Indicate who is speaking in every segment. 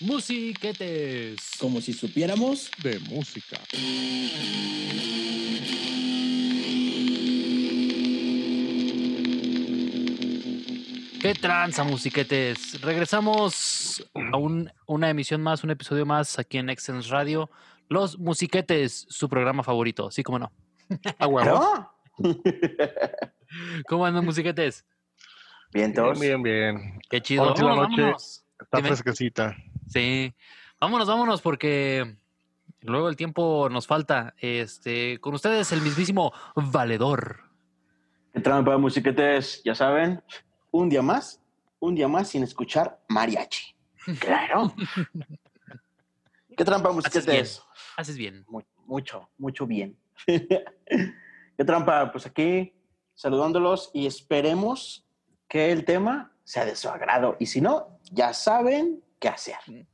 Speaker 1: Musiquetes.
Speaker 2: Como si supiéramos
Speaker 3: de música.
Speaker 1: ¿Qué tranza, musiquetes? Regresamos a un- una emisión más, un episodio más aquí en Excellence Radio. Los Musiquetes, su programa favorito, sí como no.
Speaker 3: Ah, huevo.
Speaker 4: ¿No?
Speaker 1: ¿Cómo andan, Musiquetes?
Speaker 4: Bien, todos.
Speaker 3: Bien, bien, bien.
Speaker 1: Qué chido.
Speaker 3: La noche
Speaker 1: vámonos.
Speaker 3: Está
Speaker 1: Dime.
Speaker 3: fresquecita.
Speaker 1: Sí. Vámonos, vámonos, porque luego el tiempo nos falta. Este, con ustedes el mismísimo Valedor.
Speaker 4: ¿Qué trampa, musiquetes? Ya saben, un día más, un día más sin escuchar mariachi. Claro. ¿Qué trampa, musiquetes?
Speaker 1: Haces bien.
Speaker 4: Mu- mucho, mucho bien. ¿Qué trampa? Pues aquí saludándolos y esperemos que el tema sea de su agrado. Y si no, ya saben qué hacer.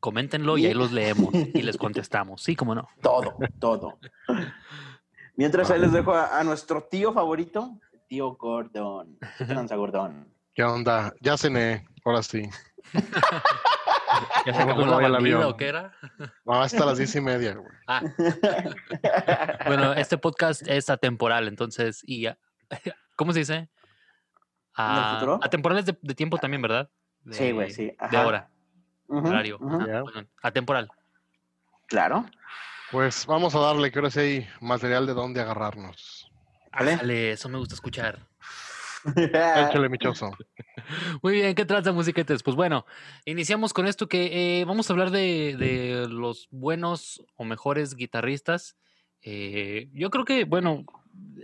Speaker 1: Coméntenlo y ahí los leemos y les contestamos. Sí, como no.
Speaker 4: Todo, todo. Mientras ahí les dejo a, a nuestro tío favorito, tío Gordon. ¿Qué tranza, Gordon?
Speaker 3: ¿Qué onda? Ya cené, ahora sí.
Speaker 1: ¿Ya se
Speaker 3: Vamos
Speaker 1: acabó
Speaker 3: a
Speaker 1: la bandida o qué era?
Speaker 3: No, hasta las diez y media, güey.
Speaker 1: Ah, bueno, este podcast es atemporal, entonces, y ¿cómo se dice? Ah,
Speaker 4: futuro?
Speaker 1: atemporal es de, de tiempo también, ¿verdad? De-
Speaker 4: Sí, güey, sí.
Speaker 1: De hora, horario.
Speaker 4: ujú.
Speaker 1: Ajá,
Speaker 3: Ya.
Speaker 1: bueno, atemporal.
Speaker 4: Claro.
Speaker 3: Pues vamos a darle, que ahora sí hay material de dónde agarrarnos.
Speaker 1: Dale, eso me gusta escuchar.
Speaker 3: Échale, michoso.
Speaker 1: Muy bien, ¿qué trata, musiquetes? Pues bueno, iniciamos con esto que eh, vamos a hablar de, de los buenos o mejores guitarristas. Eh, yo creo que, bueno,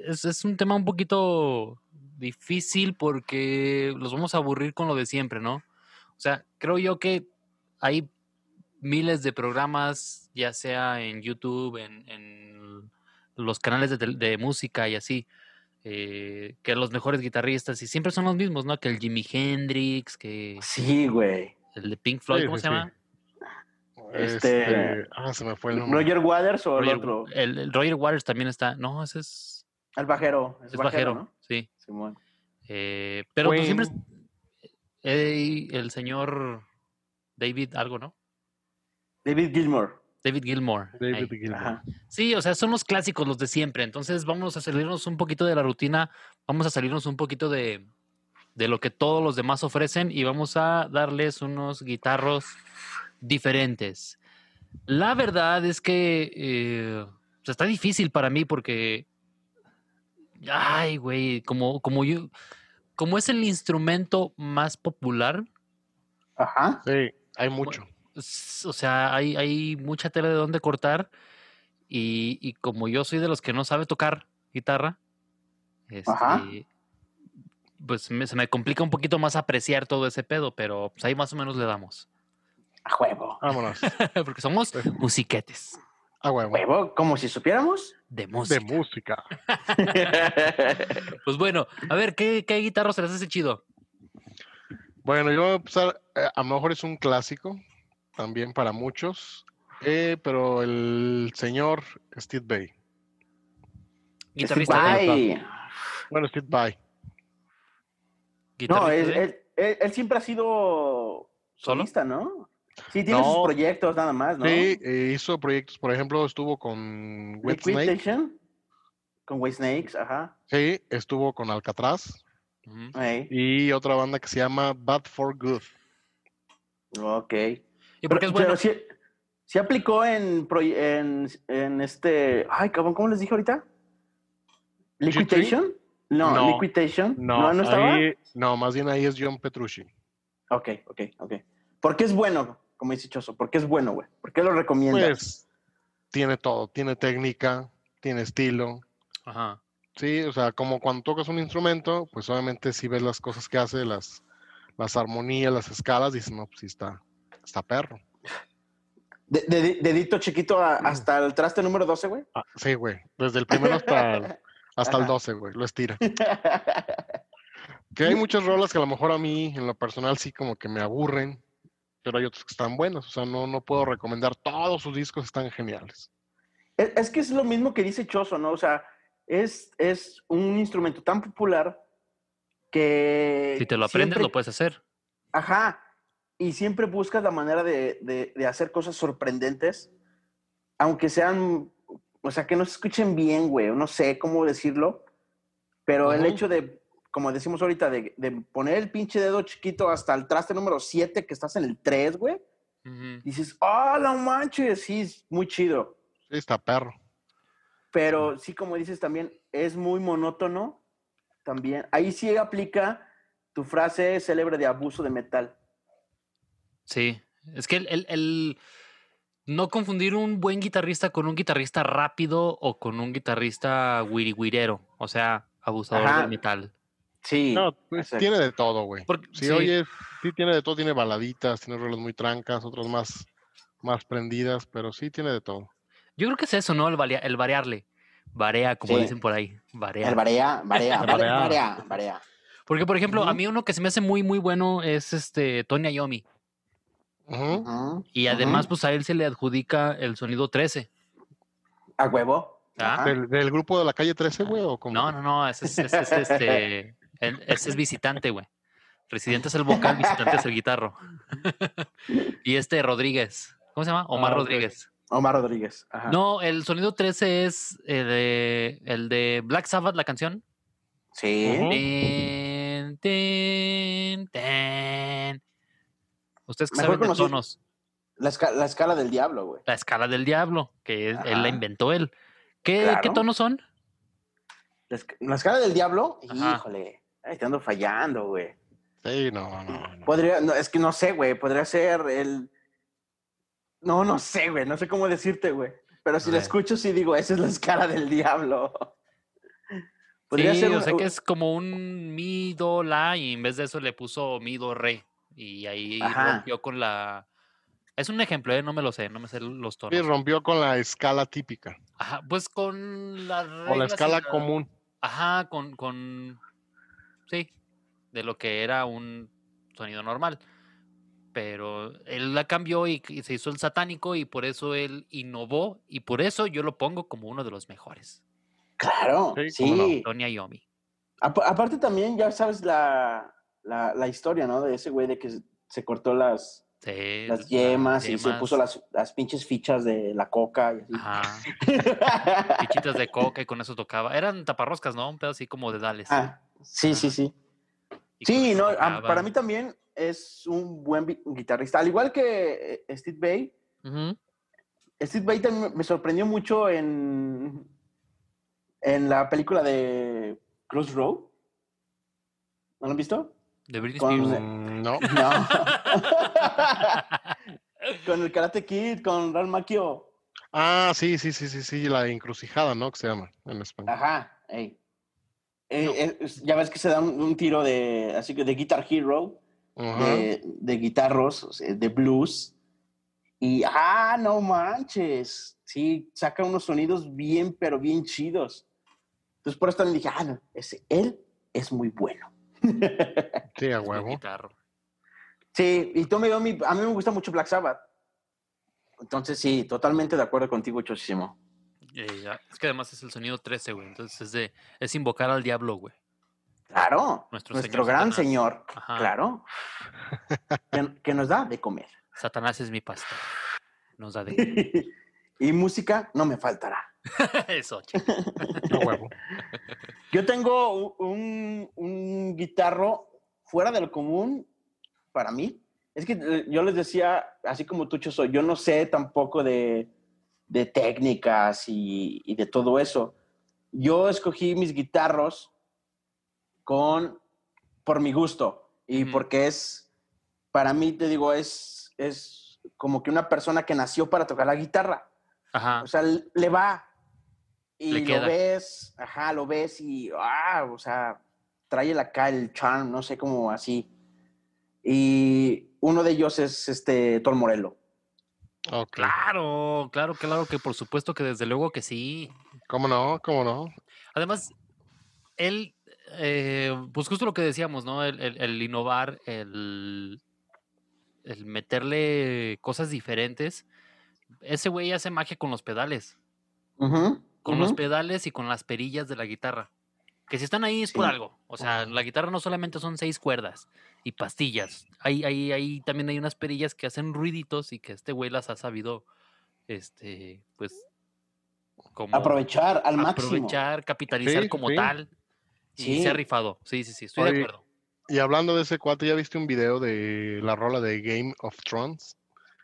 Speaker 1: es, es un tema un poquito difícil porque los vamos a aburrir con lo de siempre, ¿no? O sea, creo yo que hay miles de programas, ya sea en YouTube, en, en los canales de, de música y así, eh, que los mejores guitarristas, y siempre son los mismos, ¿no? Que el Jimi Hendrix, que
Speaker 4: Sí, güey.
Speaker 1: el de Pink Floyd,
Speaker 3: Sí,
Speaker 1: ¿cómo
Speaker 3: sí,
Speaker 1: se
Speaker 3: sí.
Speaker 1: llama?
Speaker 4: Este-
Speaker 3: Ah, se me fue el nombre.
Speaker 4: ¿Roger Waters o el otro?
Speaker 1: el, el Roger Waters también está. No, ese es,
Speaker 4: El bajero. Es,
Speaker 1: es bajero,
Speaker 4: ¿no?
Speaker 1: sí.
Speaker 4: Simón.
Speaker 1: Eh, pero pues siempre el señor David algo, ¿no?
Speaker 4: David Gilmour.
Speaker 1: David Gilmore.
Speaker 3: David.
Speaker 4: Ajá.
Speaker 1: Sí, o sea, son los clásicos, los de siempre. Entonces vamos a salirnos un poquito de la rutina, vamos a salirnos un poquito de, de lo que todos los demás ofrecen y vamos a darles unos guitarros diferentes. La verdad es que eh, o sea, está difícil para mí porque, ay, güey, como, como yo, como es el instrumento más popular,
Speaker 4: Ajá.
Speaker 3: Sí, hay mucho.
Speaker 1: o sea, hay, hay mucha tela de dónde cortar y, y como yo soy de los que no sabe tocar guitarra,
Speaker 4: Ajá.
Speaker 1: este, pues me- se me complica un poquito más apreciar todo ese pedo, pero pues ahí más o menos le damos,
Speaker 4: A huevo.
Speaker 3: Vámonos.
Speaker 1: porque somos musiquetes
Speaker 3: A huevo.
Speaker 4: Huevo, como si supiéramos.
Speaker 1: de
Speaker 3: De
Speaker 1: música.
Speaker 3: música.
Speaker 1: Pues bueno, a ver, ¿qué, qué guitarra se les hace chido?
Speaker 3: Bueno, yo voy a empezar, eh, a lo mejor es un clásico, también para muchos, eh, pero el señor Steve Bay.
Speaker 1: Guitarrista.
Speaker 3: Bueno, Steve Vai.
Speaker 4: No,
Speaker 1: de-
Speaker 4: él, él- él siempre ha sido
Speaker 1: ¿Solo?
Speaker 4: solista, ¿no? Sí, tiene
Speaker 3: No.
Speaker 4: sus proyectos nada más, ¿no?
Speaker 3: Sí, eh, hizo proyectos, por ejemplo, estuvo con Wet Snake,
Speaker 4: Station, Con White Snakes, ajá.
Speaker 3: sí, estuvo con Alcatraz y otra banda que se llama Bad for Good.
Speaker 4: ok.
Speaker 1: ¿Y por qué es bueno?
Speaker 4: pero sí, sí aplicó en, en, en este. Ay, cabrón, ¿cómo les dije ahorita? ¿Liquidation? No,
Speaker 3: No.
Speaker 4: Liquidation.
Speaker 3: No,
Speaker 4: No, no estaba.
Speaker 3: ahí- no, más bien ahí es John Petrucci.
Speaker 4: Ok, ok, ok. ¿Por qué es bueno? Como dice Choso, ¿por qué es bueno, güey? ¿Por qué lo recomiendas?
Speaker 3: Pues tiene todo, tiene técnica, tiene estilo.
Speaker 1: Ajá.
Speaker 3: Sí, o sea, como cuando tocas un instrumento, pues obviamente si ves las cosas que hace, las, las armonías, las escalas, dices, no, pues sí está, está perro.
Speaker 4: De- de- dedito chiquito a- hasta el traste número 12, güey.
Speaker 3: Ah, sí, güey, desde el primero hasta el, hasta el
Speaker 4: Ajá.
Speaker 3: 12, güey, lo estira. Que hay muchas rolas que a lo mejor a mí, en lo personal, sí como que me aburren, pero hay otros que están buenos. O sea, no, no puedo recomendar todos sus discos, están geniales.
Speaker 4: Es, es que es lo mismo que dice Choso, ¿no? O sea, es, es un instrumento tan popular que.
Speaker 1: Si te lo aprendes,
Speaker 4: siempre-
Speaker 1: lo puedes hacer.
Speaker 4: Ajá. y siempre buscas la manera de, de- de hacer cosas sorprendentes, aunque sean, o sea, que no se escuchen bien, güey, no sé cómo decirlo, pero el
Speaker 3: Ujú.
Speaker 4: hecho de, como decimos ahorita, de, de poner el pinche dedo chiquito hasta el traste número 7, que estás en el 3, güey, dices, ¡ah, no manches! Sí, es muy chido.
Speaker 3: Sí, está perro.
Speaker 4: Pero sí, como dices también, es muy monótono también. Ahí sí aplica tu frase célebre de abuso de metal.
Speaker 1: Sí, es que el, el- el no confundir un buen guitarrista con un guitarrista rápido o con un guitarrista wiri o sea, abusador
Speaker 4: Ajá.
Speaker 1: del metal.
Speaker 4: Sí.
Speaker 3: No, pues tiene de todo, güey.
Speaker 1: Porque-
Speaker 3: Sí,
Speaker 1: sí.
Speaker 3: oye, sí tiene de todo, tiene baladitas, tiene rolas muy trancas, otras más, más prendidas, pero sí tiene de todo.
Speaker 1: Yo creo que es eso, ¿no? El, varia- el variarle. Varea, como
Speaker 4: Sí.
Speaker 1: dicen por ahí. Varea.
Speaker 4: El
Speaker 3: El
Speaker 4: barea,
Speaker 3: barea.
Speaker 4: barea, barea.
Speaker 1: Porque, por ejemplo, a mí uno que se me hace muy, muy bueno es este Tony.
Speaker 3: Ujú,
Speaker 1: Y además, pues a él se le adjudica el sonido 13.
Speaker 4: A huevo.
Speaker 1: Ah.
Speaker 3: ¿Del, del grupo de la calle 13, güey? ¿o cómo?
Speaker 1: No, no, no, ese es, ese es, este, él- ese es visitante, güey. Residente es el vocal, visitante es el guitarro. y este Rodríguez, ¿cómo se llama? Omar
Speaker 3: Ah.
Speaker 1: Rodríguez.
Speaker 4: Omar Rodríguez. Ajá.
Speaker 1: No, el sonido 13 es el de, el de Black Sabbath, la canción.
Speaker 4: Sí.
Speaker 1: Ten, ten, ten. Ustedes que
Speaker 4: Mejor
Speaker 1: saben de tonos.
Speaker 4: La, esca- la escala del diablo, güey.
Speaker 1: La escala del diablo, que es- él la inventó él. ¿Qué,
Speaker 4: Claro.
Speaker 1: ¿Qué tonos son?
Speaker 4: La, esca- la escala del diablo,
Speaker 1: Ajá.
Speaker 4: híjole. Ay, te ando fallando, güey.
Speaker 3: Sí, no, no, no.
Speaker 4: Podría, no, es que no sé, güey. Podría ser el. No, no sé, güey. No sé cómo decirte, güey. Pero si la escucho, sí digo, esa es la escala del diablo. Podría
Speaker 1: sí,
Speaker 4: ser
Speaker 1: o
Speaker 4: un-
Speaker 1: sea que es como un mi, do, la, y en vez de eso le puso mi, do, re. Y ahí
Speaker 4: Ajá.
Speaker 1: rompió con la... Es un ejemplo, ¿eh? No me lo sé, no me sé los
Speaker 3: Sí,
Speaker 1: tonos.
Speaker 3: rompió con la escala típica,
Speaker 1: Ajá, pues con las
Speaker 3: con la
Speaker 1: y
Speaker 3: escala
Speaker 1: la-
Speaker 3: común.
Speaker 1: Ajá, con, con... De lo que era un sonido normal. Pero él la cambió y, y se hizo el satánico y por eso él innovó y por eso yo lo pongo como uno de los mejores.
Speaker 4: Claro,
Speaker 3: Sí,
Speaker 4: sí.
Speaker 1: Tony Iommi.
Speaker 4: Apa- aparte también, ya sabes la, la, la historia, ¿no? De ese güey de que se- cortó las,
Speaker 1: Sí,
Speaker 4: las yemas y se
Speaker 1: yemas.
Speaker 4: puso las, las pinches fichas de la coca y así.
Speaker 1: Ajá. Fichitas de coca y con eso tocaba. Eran taparroscas, ¿no? Un pedo así como de dales.
Speaker 4: Ah, sí, sí, sí. Sí, no, para mí también es un buen guitarrista. Al igual que eh, Steve Bay. Steve Vai también me sorprendió mucho en, en la película de Crossroad. ¿No lo han visto?
Speaker 1: De Britney
Speaker 4: Con-
Speaker 1: Spears.
Speaker 3: Mm, no.
Speaker 4: No. con el Karate Kid, con Ralph Macchio.
Speaker 3: Ah, sí, sí, sí, sí, sí, la encrucijada, ¿no? Que se llama en español.
Speaker 4: Ajá. ey. Eh, eh, es- ya ves que se da un, un tiro de, así que de Guitar Hero,
Speaker 3: Ajá.
Speaker 4: de, de guitarros, de blues. Y, ah, no manches. Sí, saca unos sonidos bien, pero bien chidos. Entonces, por eso también dije, ah, no, ese, él es muy bueno.
Speaker 3: Sí, a huevo.
Speaker 1: guitarro.
Speaker 4: Sí, y Tommy Domi, a mí me gusta mucho Black Sabbath. Entonces, sí, totalmente de acuerdo contigo, Chosísimo.
Speaker 1: Eh. Es que además es el sonido 13, güey. Entonces es de es invocar al diablo, güey.
Speaker 4: Claro,
Speaker 1: Nuestro
Speaker 4: nuestro,
Speaker 1: señor
Speaker 4: gran
Speaker 1: Satanás.
Speaker 4: señor,
Speaker 1: Ajá.
Speaker 4: claro, que, que nos da de comer.
Speaker 1: Satanás es mi pastor. Nos da de
Speaker 4: y música no me faltará.
Speaker 1: eso, chico.
Speaker 3: A huevo.
Speaker 4: Yo tengo un, un guitarro fuera de lo común para mí. Es que eh, yo les decía, así como tú, Choso, yo no sé tampoco de, de técnicas y, y de todo eso. Yo escogí mis guitarros con, por mi gusto y
Speaker 1: Ujú.
Speaker 4: porque es, para mí, te digo, es, es como que una persona que nació para tocar la guitarra.
Speaker 1: Ajá.
Speaker 4: O sea, le va. Y
Speaker 1: Le
Speaker 4: lo ves, ajá, lo ves y, ah, o sea, trae acá el charm, no sé cómo así. Y uno de ellos es este Tol Morello.
Speaker 1: Claro, claro, claro que por supuesto que desde luego que sí.
Speaker 3: ¿Cómo no? ¿Cómo no?
Speaker 1: Además, él, eh, pues justo lo que decíamos, ¿no? El, el- el innovar, el, el meterle cosas diferentes. Ese güey hace magia con los pedales. Con los pedales y con las perillas de la guitarra. Que si están ahí es por
Speaker 4: Sí.
Speaker 1: algo. O sea, la guitarra no solamente son seis cuerdas y pastillas. Hay, hay, hay, también hay unas perillas que hacen ruiditos y que este güey las ha sabido, este, pues, como
Speaker 4: Aprovechar al máximo.
Speaker 1: aprovechar, capitalizar
Speaker 3: Sí,
Speaker 1: como
Speaker 3: sí.
Speaker 1: tal. Y se ha rifado. Sí, sí, sí, estoy de acuerdo.
Speaker 3: Y hablando de ese cuate, ¿ya viste un video de la rola de Game of Thrones?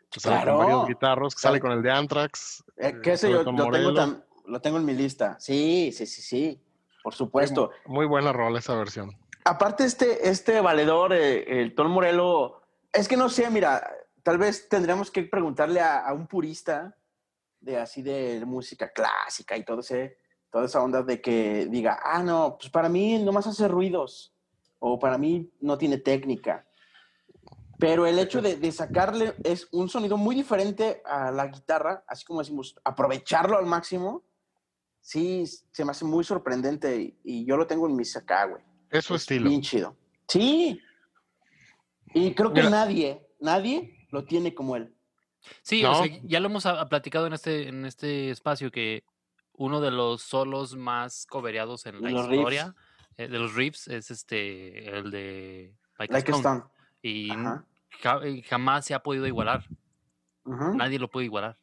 Speaker 3: Que sale con varios guitarros, que
Speaker 4: Sale-
Speaker 3: con el de Anthrax.
Speaker 4: Eh, que ese
Speaker 3: sale
Speaker 4: yo lo tengo, lo tengo en mi lista. Sí, sí, sí, sí. Por supuesto.
Speaker 3: Muy buena rola esa versión.
Speaker 4: Aparte, este, este valedor, eh, el Tom Morello, es que no sé, mira, tal vez tendríamos que preguntarle a, a un purista de así de música clásica y todo ese, toda esa onda de que diga, ah, no, pues para mí nomás hace ruidos, o para mí no tiene técnica. Pero el hecho de, de sacarle es un sonido muy diferente a la guitarra, así como decimos, aprovecharlo al máximo, sí, se me hace muy sorprendente y, y yo lo tengo en mis acá, güey.
Speaker 3: Es su
Speaker 4: Es
Speaker 3: estilo.
Speaker 4: Bien chido. Sí. Y creo que
Speaker 3: Mira.
Speaker 4: nadie, nadie lo tiene como él.
Speaker 1: Sí, o
Speaker 3: No.
Speaker 1: sea, ya lo hemos ah, platicado en este, en este espacio que uno de los solos más cobereados en la
Speaker 4: los
Speaker 1: historia eh, de los riffs es este el de Like, a
Speaker 4: Like a
Speaker 1: Stone.
Speaker 4: Stone.
Speaker 1: Y
Speaker 4: Ajá.
Speaker 1: jamás se ha podido igualar. Nadie lo puede igualar.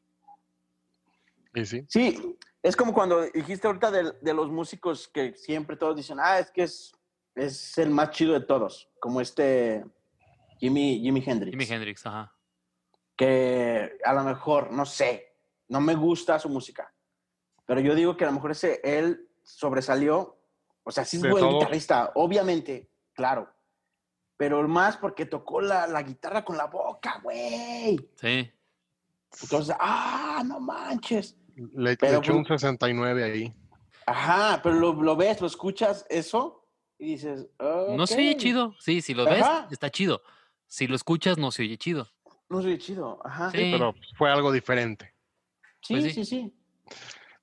Speaker 3: Y sí.
Speaker 4: Sí, es como cuando dijiste ahorita de, de los músicos que siempre todos dicen, ah, es que es, es el más chido de todos, como este Jimi, Jimi Hendrix.
Speaker 1: Jimi Hendrix, ajá.
Speaker 4: que a lo mejor, no sé, no me gusta su música, pero yo digo que a lo mejor ese, él sobresalió, o sea, sí es
Speaker 3: De
Speaker 4: buen
Speaker 3: todo.
Speaker 4: guitarrista, obviamente, claro, pero más porque tocó la, la guitarra con la boca, güey.
Speaker 1: Sí.
Speaker 4: Entonces, ah, no manches.
Speaker 3: Le, le
Speaker 4: Pero
Speaker 3: echó
Speaker 4: fue-
Speaker 3: un 69 ahí.
Speaker 4: Ajá, pero lo, lo ves, lo escuchas eso y dices,
Speaker 1: No se oye chido. Sí, si lo ves,
Speaker 4: Ajá.
Speaker 1: está chido. Si lo escuchas, no se oye chido.
Speaker 4: No se oye chido, ajá.
Speaker 1: Sí.
Speaker 4: Sí,
Speaker 3: Pero fue algo diferente.
Speaker 4: sí,
Speaker 1: pues sí.
Speaker 4: sí, sí.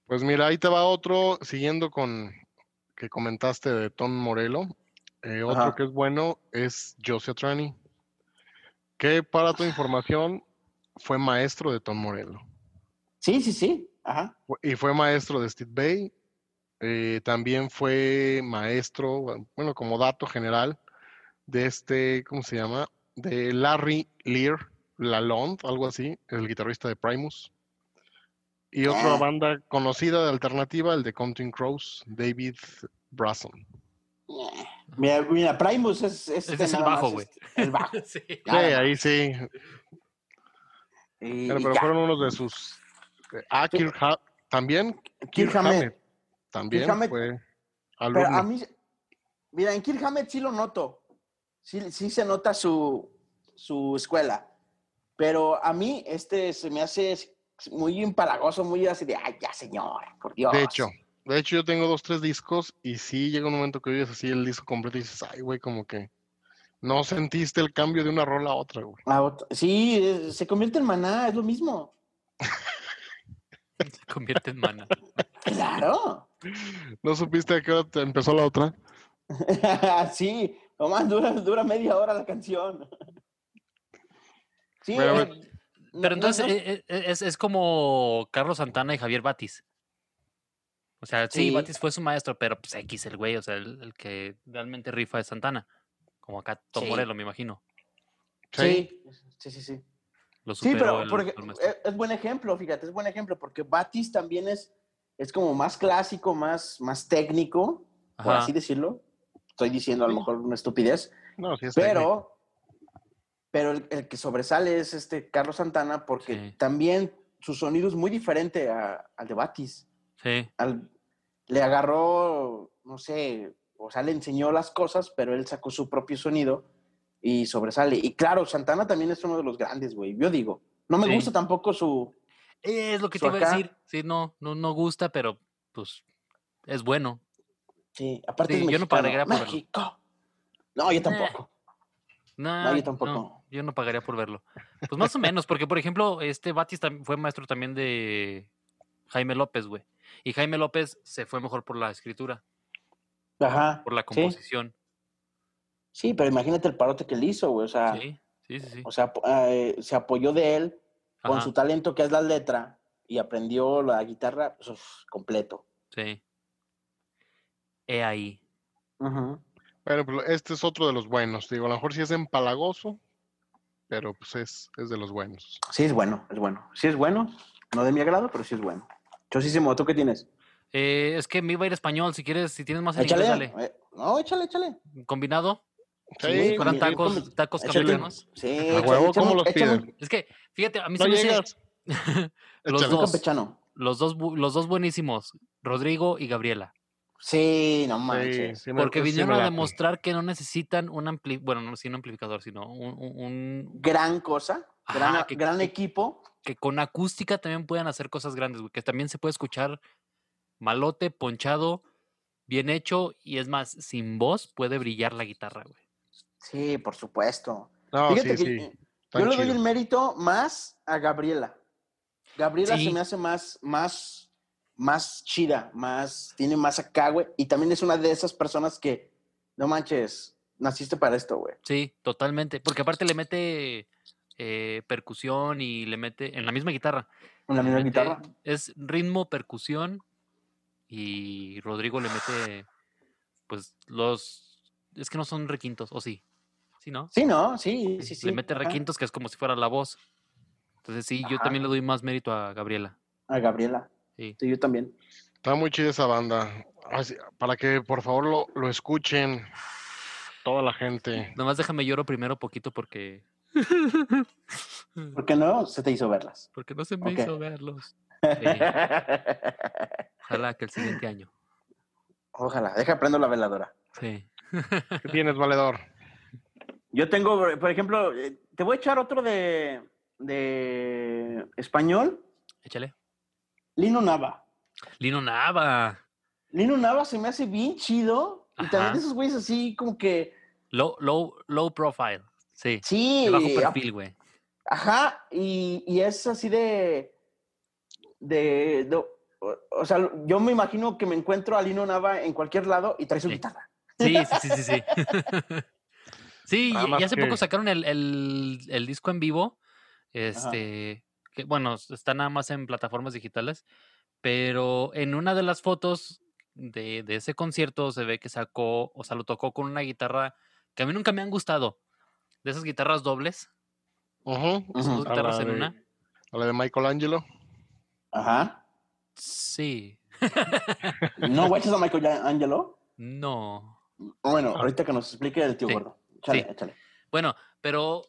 Speaker 3: Pues mira, ahí te va otro, siguiendo con que comentaste de Tom Morello. eh, otro
Speaker 4: Ajá.
Speaker 3: que es bueno es Josie Trani, que para tu información fue maestro de Tom Morello.
Speaker 4: Sí, sí, sí, ajá.
Speaker 3: Y fue maestro de Steve Bay. eh, también fue maestro, bueno, como dato general, de este, ¿cómo se llama? De Larry Lear Lalonde, algo así, el guitarrista de Primus. Y otra
Speaker 4: Ah.
Speaker 3: banda conocida de alternativa, el de Counting Crows, David Brasson.
Speaker 4: Mira, mira, Primus es, es,
Speaker 1: el bajo, güey.
Speaker 4: este, el bajo.
Speaker 1: Sí.
Speaker 3: Ahí sí.
Speaker 4: Y,
Speaker 3: Pero, pero fueron unos de sus. Eh, Ah. Kirk Ha- también.
Speaker 4: Kirk
Speaker 3: Kirk
Speaker 4: Hammett.
Speaker 3: Hammett También
Speaker 4: Kirk Hammett.
Speaker 3: fue
Speaker 4: Pero
Speaker 3: alumno.
Speaker 4: a mí, mira, en Kirk Hammett sí lo noto. Sí, sí se nota su, su escuela. Pero a mí este se me hace muy empalagoso, muy así de, ay, ya, señor, por Dios.
Speaker 3: De hecho, de hecho yo tengo dos, tres discos y sí llega un momento que oyes así el disco completo y dices, ay, güey, como que no sentiste el cambio de una rola a otra, güey.
Speaker 4: Sí, es- se convierte en maná, es lo mismo.
Speaker 1: Se convierte en mana.
Speaker 4: Claro.
Speaker 3: ¿No supiste a qué hora te empezó la otra?
Speaker 4: sí, nomás dura, dura media hora la canción. Sí, eh, no-
Speaker 1: Pero
Speaker 4: no-
Speaker 1: entonces
Speaker 4: no-
Speaker 1: eh, eh, es, es como Carlos Santana y Javier Batis. O sea, sí,
Speaker 4: Sí.
Speaker 1: Batis fue su maestro, pero pues X el güey, o sea, el, el que realmente rifa es Santana. Como acá Tom
Speaker 4: Sí.
Speaker 1: Morello, me imagino.
Speaker 4: sí, sí, sí, sí.
Speaker 1: Lo
Speaker 4: Sí, pero
Speaker 1: el-
Speaker 4: porque
Speaker 1: el maestro.
Speaker 4: es, es buen ejemplo, fíjate, es buen ejemplo, porque Batis también es, es como más clásico, más, más técnico, por así decirlo. Estoy diciendo a lo mejor una estupidez,
Speaker 3: No, sí es técnico.
Speaker 4: pero, pero el, el que sobresale es este Carlos Santana, porque
Speaker 1: Sí.
Speaker 4: también su sonido es muy diferente a- al de Batis.
Speaker 1: Sí,
Speaker 4: Al- le agarró, no sé, o sea, le enseñó las cosas, pero él sacó su propio sonido y sobresale. Y claro, Santana también es uno de los grandes, güey. Yo digo, no me
Speaker 1: Sí.
Speaker 4: gusta tampoco su,
Speaker 1: es lo que te iba a decir. Sí, no, no, no gusta, pero pues es bueno.
Speaker 4: Sí, aparte
Speaker 1: Sí,
Speaker 4: es
Speaker 1: yo no pagaría por verlo.
Speaker 4: México. No, yo tampoco.
Speaker 1: No,
Speaker 4: yo tampoco.
Speaker 1: no, yo no pagaría por verlo. Pues más o menos, porque por ejemplo, este Batis fue maestro también de Jaime López, güey. Y Jaime López se fue mejor por la escritura,
Speaker 4: Ajá.
Speaker 1: por la composición.
Speaker 4: Sí, pero imagínate el parote que él hizo, güey. O sea,
Speaker 1: Sí, sí, sí, sí.
Speaker 4: o sea, eh, se apoyó de él con
Speaker 1: Ajá,
Speaker 4: su talento que es la letra y aprendió la guitarra pues, completo.
Speaker 1: sí. He ahí.
Speaker 4: Ujú.
Speaker 3: Bueno, pues este es otro de los buenos. Digo, a lo mejor sí es empalagoso, pero pues es, es de los buenos.
Speaker 4: Sí, es bueno, es bueno. Sí es bueno. No de mi agrado, pero sí es bueno. Chosísimo, ¿tú qué tienes?
Speaker 1: Eh, es que me iba a ir español. Si quieres, si tienes más en inglés,
Speaker 4: Échale.
Speaker 1: dale.
Speaker 4: eh, no, échale, échale.
Speaker 1: Combinado.
Speaker 3: Sí,
Speaker 1: Fueran tacos, tacos campechanos.
Speaker 4: Sí,
Speaker 3: A huevo, ¿cómo los pides?
Speaker 1: Es que, fíjate, a mí
Speaker 3: No
Speaker 1: se me hace los dos,
Speaker 4: campechano.
Speaker 1: los dos, los dos buenísimos, Rodrigo y Gabriela.
Speaker 4: Sí, no manches.
Speaker 3: sí
Speaker 1: Porque vinieron a demostrar que no necesitan un ampli, bueno, no sí, un amplificador, sino un, un- un-
Speaker 4: Gran cosa, gran,
Speaker 1: que-
Speaker 4: gran
Speaker 1: que-
Speaker 4: equipo.
Speaker 1: que con acústica también puedan hacer cosas grandes, güey, que también se puede escuchar malote, ponchado, bien hecho y es más, sin voz puede brillar la guitarra, güey.
Speaker 4: Sí, por supuesto.
Speaker 3: No,
Speaker 4: Fíjate
Speaker 3: sí,
Speaker 4: que
Speaker 3: sí.
Speaker 4: yo le doy el mérito más a Gabriela. Gabriela
Speaker 1: Sí.
Speaker 4: se me hace más, más, más chida, más, tiene más acá, güey. Y también es una de esas personas que, no manches, naciste para esto, güey.
Speaker 1: Sí, totalmente, porque aparte le mete eh, percusión y le mete en la misma guitarra.
Speaker 4: En la misma
Speaker 1: mete-
Speaker 4: guitarra.
Speaker 1: Es ritmo, percusión y Rodrigo le mete, pues los, es que no son requintos, o sí, sí, ¿no?
Speaker 4: Sí, ¿no? Sí, sí, sí.
Speaker 1: le mete
Speaker 4: ajá.
Speaker 1: requintos que es como si fuera la voz. Entonces sí, yo también le doy más mérito a Gabriela.
Speaker 4: A Gabriela.
Speaker 1: Sí.
Speaker 4: Sí, yo también.
Speaker 3: Está muy chida esa banda. Así- Para que por favor lo, lo escuchen toda la gente.
Speaker 1: Nomás déjame lloro primero poquito porque...
Speaker 4: ¿Por qué no? Se te hizo verlas.
Speaker 1: porque no se me hizo verlos. Ojalá que el siguiente año.
Speaker 4: Ojalá, deja prendo la veladora.
Speaker 1: Sí.
Speaker 3: ¿Qué tienes, valedor?
Speaker 4: Yo tengo, por ejemplo, eh, te voy a echar otro de, de español,
Speaker 1: Échale.
Speaker 4: Lino Nava.
Speaker 1: Lino Nava.
Speaker 4: Lino Nava se me hace bien chido. Y también
Speaker 1: Ajá.
Speaker 4: esos güeyes así como que,
Speaker 1: Low, low, low profile. Sí.
Speaker 4: sí,
Speaker 1: De bajo perfil, güey.
Speaker 4: ajá, y, y es así de, de, o sea, yo me imagino que me encuentro a Lino Nava en cualquier lado y trae su
Speaker 1: Sí.
Speaker 4: guitarra.
Speaker 1: Sí, sí, sí, sí, sí. Sí, y, hace poco sacaron el, el- el disco en vivo. Este, que bueno, está nada más en plataformas digitales. Pero en una de las fotos de, de ese concierto se ve que sacó, o sea, lo tocó con una guitarra que a mí nunca me han gustado. De esas guitarras dobles.
Speaker 3: Ujú.
Speaker 1: que son dos
Speaker 3: A
Speaker 1: guitarras
Speaker 3: la
Speaker 1: en
Speaker 3: de-
Speaker 1: una.
Speaker 3: A la de Michelangelo.
Speaker 4: Ajá.
Speaker 1: Sí.
Speaker 4: ¿No guachas a Michael Angelo?
Speaker 1: No.
Speaker 4: Bueno, ahorita que nos explique el tío
Speaker 1: Sí,
Speaker 4: gordo.
Speaker 1: Sí. Bueno, pero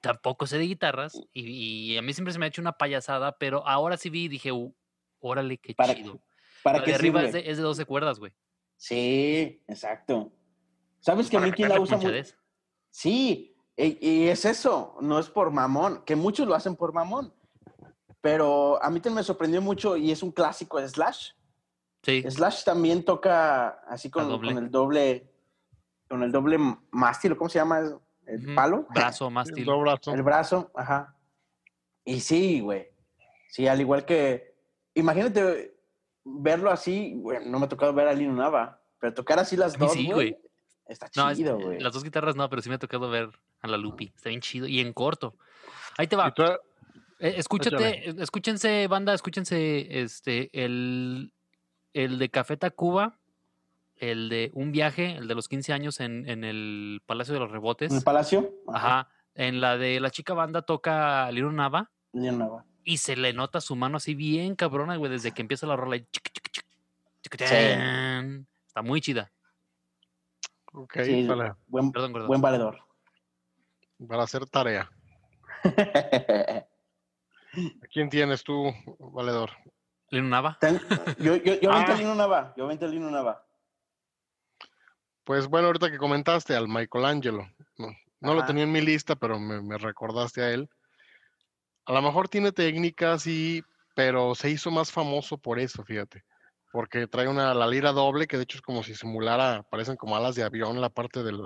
Speaker 1: tampoco sé de guitarras y, y a mí siempre se me ha hecho una payasada, pero ahora sí vi y dije, "Uh, órale, qué
Speaker 4: Para,
Speaker 1: chido.
Speaker 4: para que
Speaker 1: de arriba es de, es de 12 cuerdas, güey.
Speaker 4: Sí, exacto. ¿Sabes que a mí quién la usa
Speaker 1: ponchadez.
Speaker 4: Sí, y, y es eso, no es por mamón, que muchos lo hacen por mamón. Pero a mí también me sorprendió mucho y es un clásico de Slash.
Speaker 1: Sí,
Speaker 4: Slash también toca así con el doble, con el doble mástil, ¿o ¿cómo se llama? El palo.
Speaker 1: Brazo, mástil.
Speaker 3: dos brazos.
Speaker 4: El brazo, ajá. Y sí, güey. Sí, al igual que. Imagínate verlo así, güey, no me ha tocado ver a Lino Nava, pero tocar así las
Speaker 1: A mí
Speaker 4: dos,
Speaker 1: sí,
Speaker 4: güey.
Speaker 1: güey.
Speaker 4: Está
Speaker 1: No, es-
Speaker 4: chido, güey.
Speaker 1: las dos guitarras no, pero sí me ha tocado ver a la Lupi. Está bien chido y en corto. Ahí te va. Eh, escúchate, escúchense, banda, escúchense este, el, el de Café Tacuba, el de Un Viaje, el de los 15 años en, en el Palacio de los Rebotes.
Speaker 4: En el palacio.
Speaker 1: Ajá. En la de la chica banda toca Lino Nava
Speaker 4: Lino Nava.
Speaker 1: y se le nota su mano así bien cabrona, güey, desde que empieza la rola. y chic, chic, chic, chic,
Speaker 4: Sí.
Speaker 1: Está muy chida.
Speaker 3: Ok,
Speaker 4: Sí, buen,
Speaker 1: Perdón, perdón.
Speaker 4: buen valedor.
Speaker 3: para hacer tarea. ¿A quién tienes tú, valedor?
Speaker 1: Lino Nava.
Speaker 4: Ten- yo yo, yo vente
Speaker 3: Ah.
Speaker 4: a Lino Nava. Yo vente a Lino Nava.
Speaker 3: Pues bueno, ahorita que comentaste al Michelangelo, no, no lo tenía en mi lista, pero me, me recordaste a él. A lo mejor tiene técnicas y, pero se hizo más famoso por eso, fíjate, porque trae una la lira doble que de hecho es como si simulara, parecen como alas de avión la parte del,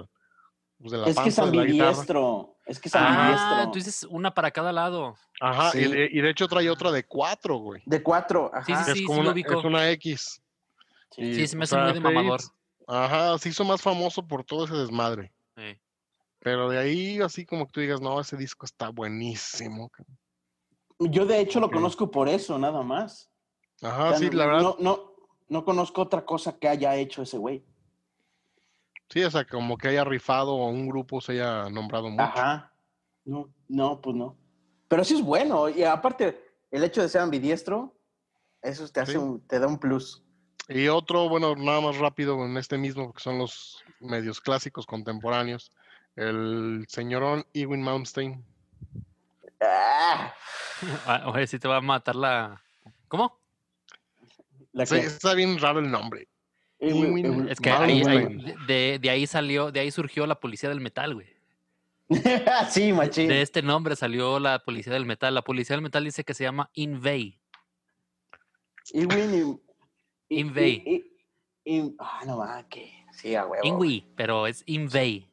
Speaker 3: pues, de la
Speaker 4: Es que es ambidiestro. Es que es
Speaker 1: Ah,
Speaker 4: ambidiestro.
Speaker 1: tú dices una para cada lado.
Speaker 3: Ajá, y,
Speaker 4: Sí.
Speaker 3: de, y de hecho trae otra de cuatro, güey.
Speaker 4: De cuatro. Ajá.
Speaker 1: Sí, sí,
Speaker 3: es como
Speaker 1: lo
Speaker 3: una,
Speaker 1: ubico.
Speaker 3: es una X.
Speaker 4: Sí.
Speaker 1: Sí, se me hace muy de mamador.
Speaker 3: Ajá, se hizo más famoso por todo ese desmadre.
Speaker 1: Sí.
Speaker 3: Pero de ahí, así como que tú digas, no, ese disco está buenísimo. cabrón".
Speaker 4: Yo de hecho lo conozco por eso, nada más.
Speaker 3: Ajá,
Speaker 4: O sea,
Speaker 3: sí,
Speaker 4: no,
Speaker 3: la verdad.
Speaker 4: No, no, no conozco otra cosa que haya hecho ese güey.
Speaker 3: Sí, o sea, como que haya rifado o un grupo se haya nombrado mucho.
Speaker 4: Ajá. No, no, pues no. Pero sí es bueno. Y aparte, el hecho de ser ambidiestro, eso te hace
Speaker 3: Sí.
Speaker 4: un- te da un plus.
Speaker 3: Y otro, bueno, nada más rápido en este mismo, porque son los medios clásicos contemporáneos. El señorón Ewing Malmsteen.
Speaker 4: Ah,
Speaker 1: Ah, Oye, si te va a matar la. ¿Cómo?
Speaker 4: la
Speaker 3: Sí,
Speaker 4: que-
Speaker 3: está bien raro el nombre. Ewing-.
Speaker 1: Es que ahí, ahí- de, de ahí salió, de ahí surgió la policía del metal, güey.
Speaker 4: sí, machín.
Speaker 1: De este nombre salió la policía del metal. La policía del metal dice que se llama Invey.
Speaker 4: Ewing
Speaker 1: Invey.
Speaker 4: ah, no más, que. Sí, a huevo.
Speaker 1: Ingui, pero es Invey.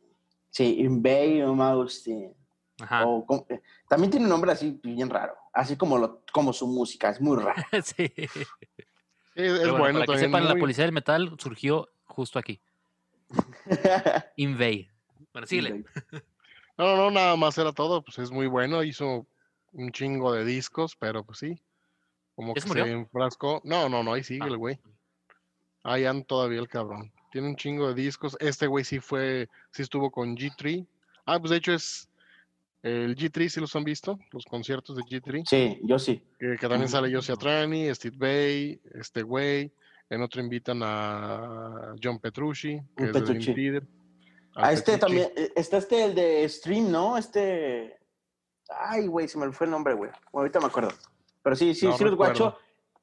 Speaker 4: Sí, Invey o Malmsteen.
Speaker 1: Ajá.
Speaker 4: O eh, también tiene un nombre así bien raro. Así como, lo, como su música, es muy raro.
Speaker 1: sí.
Speaker 3: Es
Speaker 1: Pero
Speaker 3: bueno,
Speaker 1: bueno, para que
Speaker 3: también.
Speaker 1: sepan, la policía del metal surgió justo aquí. Invey. Bueno, síguele.
Speaker 3: No, no, no, nada más era todo. Pues es muy bueno. Hizo un chingo de discos, pero pues sí. Como
Speaker 1: ¿Ya
Speaker 3: que
Speaker 1: se murió?
Speaker 3: se enfrascó. No, no, no, ahí sigue
Speaker 1: Ah.
Speaker 3: el güey. Ahí anda todavía el cabrón. Tiene un chingo de discos. Este güey sí fue, sí estuvo con G3. Ah, pues de hecho es el G3, si los han visto, los conciertos de G3.
Speaker 4: Sí, yo sí.
Speaker 3: Que, que también sale. Josie Atrani, Steve Bay, este güey. En otro invitan a John Petrucci, que
Speaker 4: Un
Speaker 3: es
Speaker 4: Petrucci.
Speaker 3: Theater.
Speaker 4: A
Speaker 3: Al
Speaker 4: este también, eh, está este, el de Stream, ¿no? Este. Ay, güey, se me fue el nombre, güey. Bueno, ahorita me acuerdo. Pero sí, sí,
Speaker 3: No
Speaker 4: sí los guacho.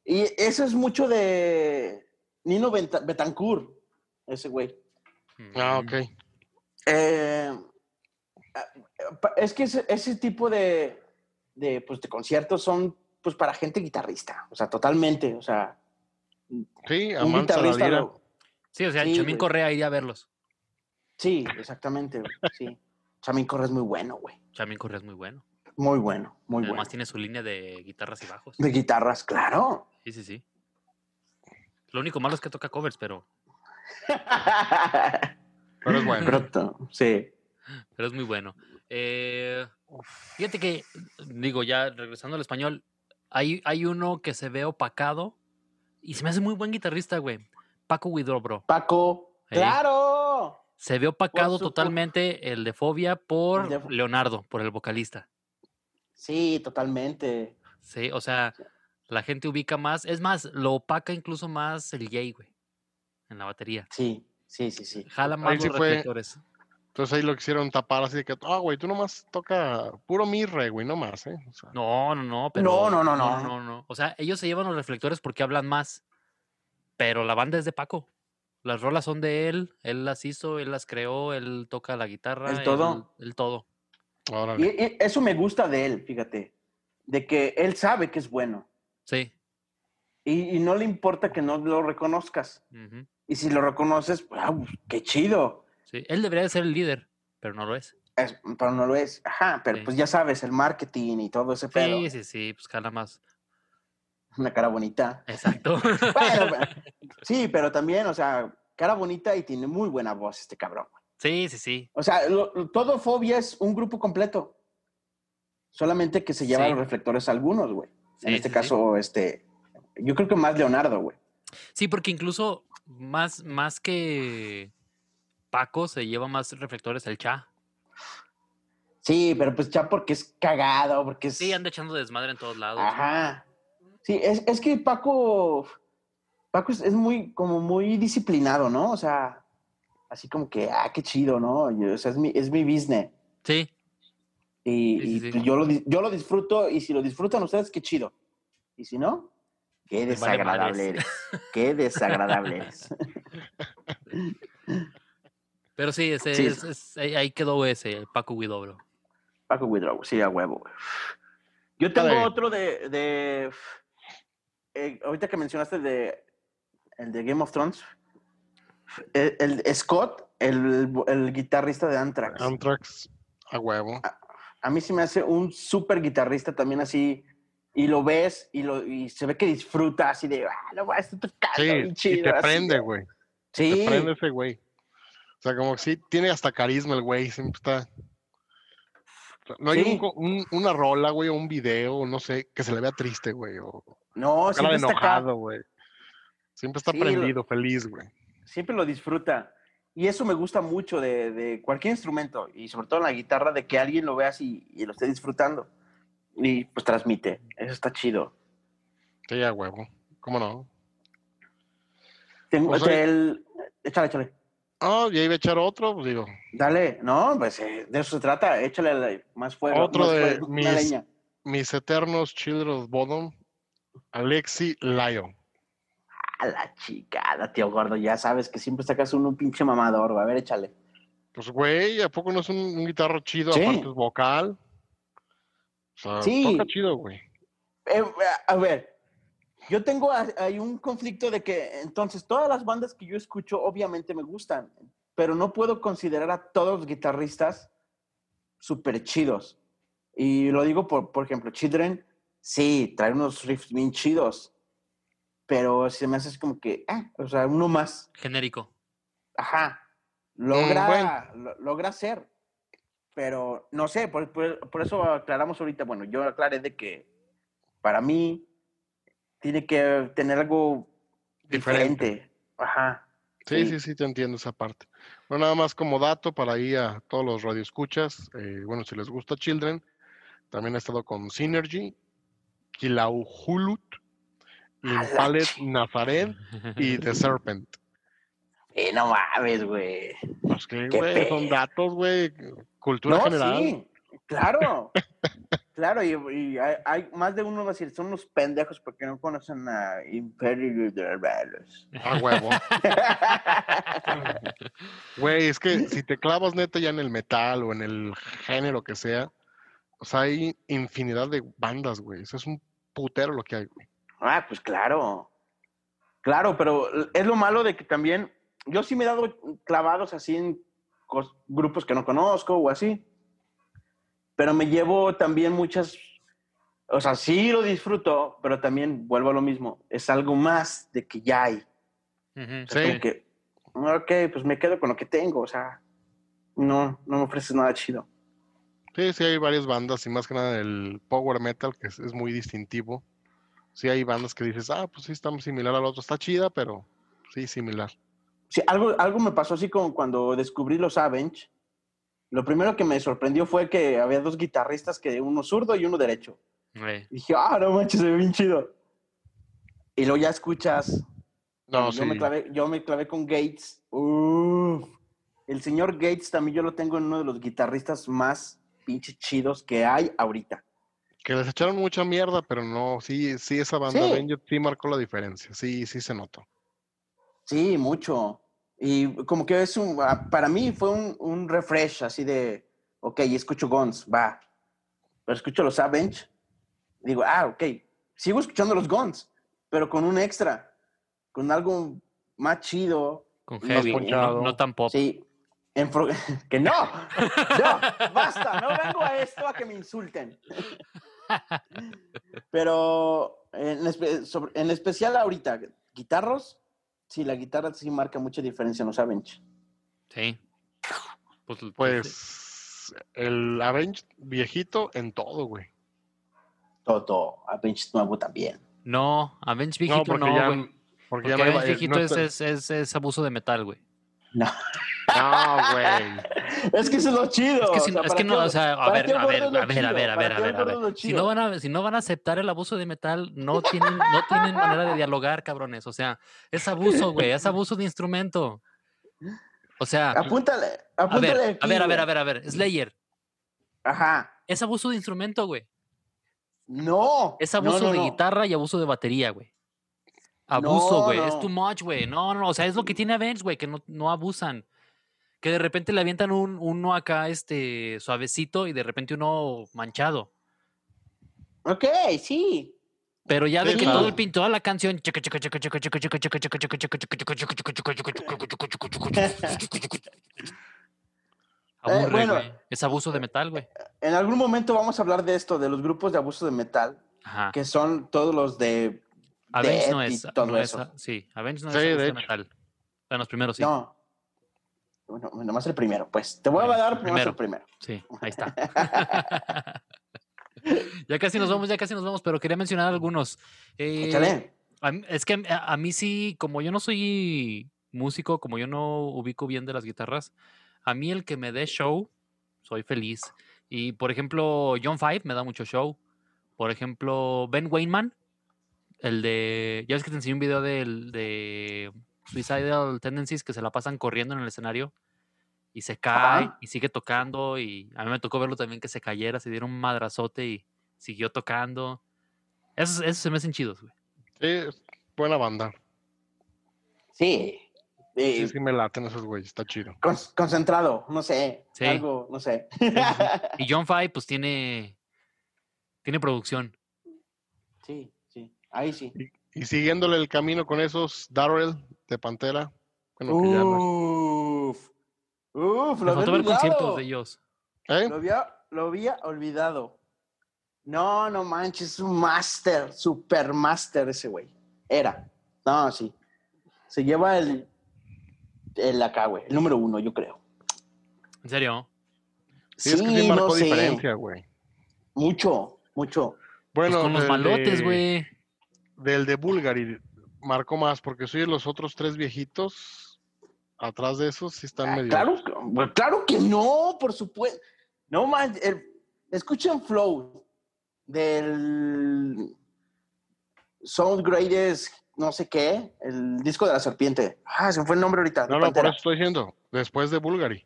Speaker 4: Y eso es mucho de Nino Betancourt, ese güey.
Speaker 3: Ah,
Speaker 1: Mm.
Speaker 3: ok.
Speaker 4: Eh, ah, pa- es que ese, ese tipo de, de, pues, de conciertos son pues para gente guitarrista, o sea, totalmente, o sea,
Speaker 3: Sí,
Speaker 4: un guitarrista lo-
Speaker 1: Sí, o sea,
Speaker 4: Sí,
Speaker 1: Chamín. Correa iría a verlos.
Speaker 4: Sí, exactamente, sí. Chamín Correa es muy bueno, güey.
Speaker 1: Chamín Correa es muy bueno.
Speaker 4: Muy bueno, muy
Speaker 1: Además
Speaker 4: bueno.
Speaker 1: tiene su línea de guitarras y bajos.
Speaker 4: De guitarras, claro.
Speaker 1: Sí, sí, sí. Lo único malo es que toca covers, pero,
Speaker 3: Pero es bueno.
Speaker 4: Pero to- sí.
Speaker 1: pero es muy bueno. Eh, fíjate que, digo, ya regresando al español, hay, hay uno que se ve opacado y se me hace muy buen guitarrista, güey. Paco Widobro.
Speaker 4: Paco, claro.
Speaker 1: Se ve opacado totalmente el de Fobia por Leonardo, por el vocalista.
Speaker 4: Sí, totalmente.
Speaker 1: Sí, o sea, la gente ubica más. Es más, lo opaca incluso más el Jay, güey. En la batería.
Speaker 4: Sí, sí, sí, sí.
Speaker 1: Jala más
Speaker 3: Ahí sí
Speaker 1: los
Speaker 3: fue-
Speaker 1: reflectores.
Speaker 3: Entonces ahí lo quisieron tapar así de que, ah, güey, tú nomás toca puro mi re, güey, no más, ¿eh? O sea,
Speaker 1: No, no, no, pero.
Speaker 4: No, no, no,
Speaker 1: no,
Speaker 4: no.
Speaker 1: no, no. O sea, ellos se llevan los reflectores porque hablan más. Pero la banda es de Paco. Las rolas son de él. Él las hizo, él las creó, él toca la guitarra.
Speaker 4: El todo.
Speaker 1: El, el todo.
Speaker 3: Órale.
Speaker 4: Y, y eso me gusta de él, fíjate. De que él sabe que es bueno.
Speaker 1: Sí.
Speaker 4: Y, y no le importa que no lo reconozcas. Y si lo reconoces, ah, pues, qué chido.
Speaker 1: sí. Él debería de ser el líder, pero no lo es.
Speaker 4: Es- pero no lo es. Ajá, pero
Speaker 1: Sí.
Speaker 4: pues ya sabes, el marketing y todo ese pedo.
Speaker 1: Sí, sí, sí, pues jala más.
Speaker 4: Una cara bonita.
Speaker 1: Exacto.
Speaker 4: Bueno, sí, pero también, o sea, cara bonita y tiene muy buena voz este cabrón. güey.
Speaker 1: Sí, sí, sí.
Speaker 4: O sea, lo- todo Fobia es un grupo completo. Solamente que se lleva
Speaker 1: Sí.
Speaker 4: los reflectores algunos, güey.
Speaker 1: Sí,
Speaker 4: en este
Speaker 1: sí,
Speaker 4: caso, este, yo creo que más Leonardo, güey.
Speaker 1: Sí, porque incluso más, más que Paco se lleva más reflectores el Cha.
Speaker 4: Sí, pero pues ya porque es cagado, porque es...
Speaker 1: Sí, anda echando desmadre en todos lados.
Speaker 4: Ajá. Sí, es, es que Paco, Paco es, es muy, como muy disciplinado, ¿no? O sea, así como que, ah, qué chido, ¿no? O sea, es mi, es mi business.
Speaker 1: Sí,
Speaker 4: Y,
Speaker 1: Sí, sí,
Speaker 4: y,
Speaker 1: sí.
Speaker 4: pues, yo, lo, yo lo disfruto y si lo disfrutan ustedes, qué chido. Y si no, qué
Speaker 1: vale
Speaker 4: desagradable eres. Qué desagradable eres.
Speaker 1: pero sí, ese,
Speaker 4: Sí.
Speaker 1: es- es- ahí quedó ese, el Paco Guidobro.
Speaker 4: Paco Widrow, sí, a huevo. güey. Yo tengo otro de, de eh, ahorita que mencionaste el de, el de Game of Thrones, el, el Scott, el, el guitarrista de Anthrax.
Speaker 3: Anthrax, a huevo.
Speaker 4: a mí se me hace un súper guitarrista también así, y lo ves y, lo, y se ve que disfruta así de, ah, no, va, está tocando
Speaker 3: Sí,
Speaker 4: bien
Speaker 3: y
Speaker 4: chido",
Speaker 3: te
Speaker 4: así
Speaker 3: prende,
Speaker 4: de-
Speaker 3: güey.
Speaker 4: Sí,
Speaker 3: Te prende ese güey. O sea, como que sí, tiene hasta carisma el güey, siempre está... No hay
Speaker 4: Sí.
Speaker 3: un una rola, güey, o un video, no sé, que se le vea triste, güey, o
Speaker 4: no, siempre está
Speaker 3: enojado, güey. Siempre está
Speaker 4: Sí, lo-
Speaker 3: prendido, feliz, güey.
Speaker 4: Siempre lo disfruta. Y eso me gusta mucho de, de cualquier instrumento, y sobre todo en la guitarra, de que alguien lo vea así y lo esté disfrutando. Y pues transmite. Eso está chido.
Speaker 3: Sí, a huevo. ¿Cómo no?
Speaker 4: Tengo
Speaker 3: Pues,
Speaker 4: el... Échale, échale.
Speaker 3: Ah, ya iba a echar otro, pues digo.
Speaker 4: Dale, no, pues eh, de eso se trata. Échale la- más fuego.
Speaker 3: Otro
Speaker 4: más
Speaker 3: de
Speaker 4: fuego,
Speaker 3: mis-
Speaker 4: leña.
Speaker 3: Mis eternos Children of Bodom, Alexi Lyon.
Speaker 4: A la chicada, tío gordo. Ya sabes que siempre sacas uno un pinche mamador. güey. A ver, échale.
Speaker 3: Pues, güey, ¿a poco no es un, un guitarro chido?
Speaker 4: Sí.
Speaker 3: Aparte es vocal. O sea,
Speaker 4: Sí.
Speaker 3: toca chido, güey.
Speaker 4: Eh, a ver, yo tengo hay un conflicto de que entonces todas las bandas que yo escucho obviamente me gustan, pero no puedo considerar a todos los guitarristas súper chidos. Y lo digo por, por ejemplo, Children, sí, trae unos riffs bien chidos, pero se me hace así como que, ah, o sea, uno más,
Speaker 1: Genérico.
Speaker 4: ajá, logra,
Speaker 3: Mm, bueno.
Speaker 4: lo- logra ser. Pero no sé, por, por- por eso aclaramos ahorita, bueno, yo aclaré de que para mí tiene que tener algo
Speaker 3: Diferente.
Speaker 4: diferente. Ajá.
Speaker 3: Sí,
Speaker 4: Sí.
Speaker 3: sí, sí, te entiendo esa parte. Bueno, nada más como dato para ir a todos los radioescuchas. eh, bueno, si les gusta Children, también ha estado con Synergy, Kilauhulut, Nazaret y The Serpent.
Speaker 4: Eh, no mames, güey.
Speaker 3: Pues que, güey, son datos, güey, cultura
Speaker 4: No,
Speaker 3: general.
Speaker 4: sí, claro. claro, y, y hay, hay más de uno va a decir, son unos pendejos porque no conocen a Imperial de.
Speaker 3: A huevo. Güey, es que si te clavas neta ya en el metal o en el género que sea, o sea, hay infinidad de bandas, güey. Eso es un putero lo que hay, güey.
Speaker 4: Ah, pues claro. Claro, pero es lo malo de que también yo sí me he dado clavados así en grupos que no conozco o así. Pero me llevo también muchas, o sea, sí lo disfruto, pero también vuelvo a lo mismo. Es algo más de que ya hay.
Speaker 3: Sí.
Speaker 4: como que, ok, pues me quedo con lo que tengo, o sea, no, no me ofreces nada chido.
Speaker 3: Sí, sí hay varias bandas y más que nada el power metal, que es, es muy distintivo. Sí hay bandas que dices, ah, pues sí, está similar al otro. Está chida, pero sí, similar.
Speaker 4: Sí, algo, algo me pasó así como cuando descubrí los Avenge. Lo primero que me sorprendió fue que había dos guitarristas, que uno zurdo y uno derecho.
Speaker 1: Eh,
Speaker 4: Y dije, ah, no manches, se ve bien chido. Y luego ya escuchas.
Speaker 3: No,
Speaker 4: yo,
Speaker 3: sí.
Speaker 4: me clavé, yo me clavé con Gates. Uf. El señor Gates también yo lo tengo en uno de los guitarristas más pinche chidos que hay ahorita.
Speaker 3: Que les echaron mucha mierda, pero no, sí, sí, esa banda
Speaker 4: Sí.
Speaker 3: Avenged sí marcó la diferencia. Sí, sí se notó.
Speaker 4: Sí, mucho. Y como que es un, ah, para mí fue un, un refresh así de, ok, escucho Guns, va. Pero escucho los Avenge, digo, ah, ok, sigo escuchando los Guns, pero con un extra, con algo más chido.
Speaker 1: con heavy, no, no tan pop.
Speaker 4: Sí, en que no, no, basta, no vengo a esto a que me insulten. Pero en, espe- sobre- en especial ahorita, guitarros, sí, la guitarra sí marca mucha diferencia en los Avenge.
Speaker 1: Sí. Pues, pues,
Speaker 3: Pues el Avenged viejito en todo, güey.
Speaker 4: Todo, Avenge nuevo también.
Speaker 1: no, Avenge viejito no, güey.
Speaker 3: porque
Speaker 1: Porque
Speaker 3: ya
Speaker 1: Avenge viejito
Speaker 3: no
Speaker 1: es, es, es abuso de metal, güey.
Speaker 4: No,
Speaker 3: No, güey.
Speaker 4: Es que eso es lo chido.
Speaker 1: Es que, si
Speaker 4: o
Speaker 1: no-
Speaker 4: sea,
Speaker 1: es
Speaker 4: ¿para
Speaker 1: que no, o sea, a ver, a ver, a ver, a ver, a ver,
Speaker 4: ¿Para
Speaker 1: a ver, a Si no van a, si no van a aceptar el abuso de metal, no tienen, no tienen manera de dialogar, cabrones. O sea, es abuso, güey, es abuso de instrumento. O sea,
Speaker 4: Apúntale,
Speaker 1: a
Speaker 4: apúntale.
Speaker 1: a ver, a ver, a ver, a ver. Slayer,
Speaker 4: Ajá.
Speaker 1: es abuso de instrumento, güey.
Speaker 4: No.
Speaker 1: Es
Speaker 4: no,
Speaker 1: abuso
Speaker 4: no,
Speaker 1: de
Speaker 4: no.
Speaker 1: guitarra y abuso de batería, güey. Abuso,
Speaker 4: No,
Speaker 1: güey. Es
Speaker 4: no.
Speaker 1: too much, güey. No, no, o sea, es lo que tiene Avenge, güey, que no, no abusan. Que de repente le avientan un, uno acá, este, suavecito y de repente uno manchado.
Speaker 4: Ok, sí.
Speaker 1: Pero ya de que todo el pin, toda la canción. Aburre,
Speaker 4: bueno.
Speaker 1: güey. Es abuso de metal, güey.
Speaker 4: En algún momento vamos a hablar de esto, de los grupos de abuso de metal,
Speaker 1: Ajá.
Speaker 4: que son todos los de.
Speaker 1: Avenge no es.
Speaker 4: todo
Speaker 1: no es-
Speaker 4: eso.
Speaker 1: sí, Avenge no
Speaker 3: Sí,
Speaker 1: es
Speaker 3: de
Speaker 1: abuso de
Speaker 3: hecho.
Speaker 1: metal. Bueno, los primeros sí.
Speaker 4: No. Bueno, nomás el primero, pues. Te voy a dar nomás el primero.
Speaker 1: Sí, ahí está. ya casi nos vamos, ya casi nos vamos, pero quería mencionar algunos. Eh,
Speaker 4: Échale.
Speaker 1: es que a, a mí sí, como yo no soy músico, como yo no ubico bien de las guitarras, a mí el que me dé show, soy feliz. Y por ejemplo, John Five me da mucho show. Por ejemplo, Ben Weinman, el de. Ya ves que te enseñé un video del, de Suicidal Tendencies que se la pasan corriendo en el escenario y se cae
Speaker 4: Ajá.
Speaker 1: y sigue tocando. Y a mí me tocó verlo también que se cayera, se diera un madrazote y siguió tocando. Esos, esos se me hacen chidos, güey.
Speaker 3: Sí, buena banda.
Speaker 4: Sí. Eh,
Speaker 3: Sí, sí me laten esos güeyes, está chido.
Speaker 4: con- concentrado, no sé.
Speaker 1: Sí.
Speaker 4: Algo, no sé.
Speaker 1: Y John Five, pues tiene. Tiene producción.
Speaker 4: sí, sí. Ahí sí.
Speaker 3: Y siguiéndole el camino con esos Darrell de Pantera. Bueno, que ya no
Speaker 4: Uf. Uf, lo había olvidado.
Speaker 1: de ellos.
Speaker 3: ¿Eh?
Speaker 4: Lo había, lo había olvidado. No, no manches, es un máster, super máster ese güey. Era. No, sí. Se lleva el, el acá, güey. El número uno, yo creo.
Speaker 1: ¿En serio?
Speaker 3: Sí, es que sí
Speaker 4: no
Speaker 3: marcó
Speaker 4: sé.
Speaker 3: diferencia, güey.
Speaker 4: Mucho, mucho.
Speaker 1: Pues
Speaker 3: Bueno,
Speaker 1: con los malotes,
Speaker 3: de-
Speaker 1: güey.
Speaker 3: Del de Bulgari marcó más, porque soy de los otros tres viejitos. Atrás de esos sí están
Speaker 4: Ah,
Speaker 3: medio.
Speaker 4: claro, que- claro que no, por supuesto. No el- escuchen Flow del Sound Greatest, no sé qué, el disco de la serpiente. Ah, se me fue el nombre ahorita.
Speaker 3: No, no, por eso estoy diciendo. Después de Bulgari.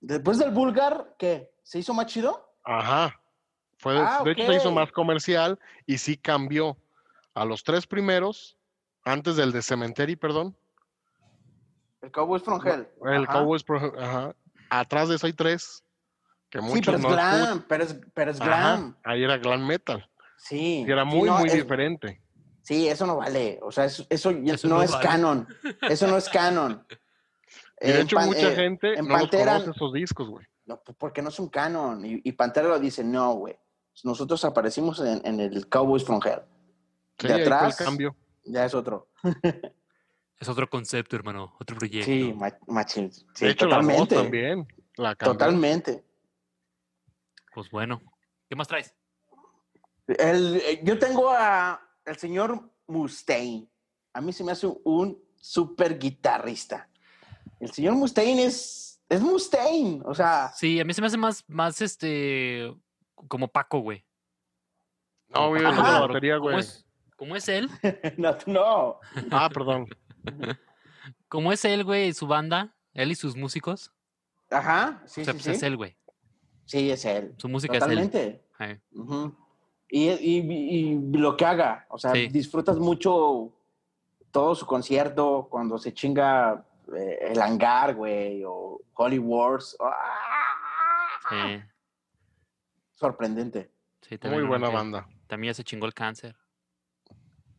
Speaker 4: Después del Vulgar, ¿qué? ¿Se hizo más chido?
Speaker 3: Ajá. Fue de,
Speaker 4: Ah,
Speaker 3: de hecho, se hizo más comercial y sí cambió. A los tres primeros, antes del de Cemetery, perdón.
Speaker 4: El Cowboys from Hell.
Speaker 3: El
Speaker 4: Ajá.
Speaker 3: Cowboys, Pro- ajá. Atrás de eso hay tres. Que
Speaker 4: Sí,
Speaker 3: muchos
Speaker 4: pero es
Speaker 3: no escuchan.
Speaker 4: glam, pero es, pero es
Speaker 3: Ajá,
Speaker 4: glam.
Speaker 3: Ahí era glam metal.
Speaker 4: Sí.
Speaker 3: Y era
Speaker 4: sí,
Speaker 3: muy,
Speaker 4: no,
Speaker 3: muy
Speaker 4: es-
Speaker 3: diferente.
Speaker 4: Sí, eso no vale. O sea, eso, eso
Speaker 1: Eso
Speaker 4: no,
Speaker 1: no
Speaker 4: es
Speaker 1: vale.
Speaker 4: canon. Eso no es canon.
Speaker 3: Y de hecho,
Speaker 4: Pan-
Speaker 3: mucha
Speaker 4: eh,
Speaker 3: gente
Speaker 4: en
Speaker 3: no los
Speaker 4: Pantera-
Speaker 3: conoce esos discos, güey.
Speaker 4: No, pues, porque no es un canon. Y, y Pantera lo dice, no, güey. Nosotros aparecimos en, en el Cowboys from Hell.
Speaker 3: Sí,
Speaker 4: de atrás
Speaker 3: el cambio.
Speaker 4: ya es otro.
Speaker 1: Es otro concepto, hermano. Otro proyecto.
Speaker 4: Sí, ma- machín. Sí,
Speaker 3: de hecho, la voz
Speaker 4: totalmente.
Speaker 3: también. La
Speaker 4: totalmente.
Speaker 1: Pues bueno. ¿Qué más traes?
Speaker 4: El- eh, yo tengo a el señor Mustaine. A mí se me hace un super guitarrista. El señor Mustaine es, es Mustaine. O sea,
Speaker 1: Sí, a mí se me hace más, más este. Como Paco, güey.
Speaker 3: No, güey,
Speaker 1: Como
Speaker 3: es la batería, güey.
Speaker 1: es, como es él,
Speaker 4: no, no.
Speaker 3: Ah, perdón.
Speaker 1: como es él, güey, y su banda, él y sus músicos,
Speaker 4: Ajá, sí,
Speaker 1: o sea,
Speaker 4: sí,
Speaker 1: pues
Speaker 4: sí.
Speaker 1: es él, güey.
Speaker 4: Sí, es él.
Speaker 1: Su música es
Speaker 4: Totalmente.
Speaker 1: él. Eh,
Speaker 4: Ujú. y, y- y lo que haga, o sea,
Speaker 1: Sí.
Speaker 4: disfrutas mucho todo su concierto cuando se chinga eh, el hangar, güey, o Holy Wars. ¡Ah!
Speaker 1: sí,
Speaker 4: Sorprendente.
Speaker 1: sí, también
Speaker 3: Muy buena banda.
Speaker 1: También ya se chingó el cáncer.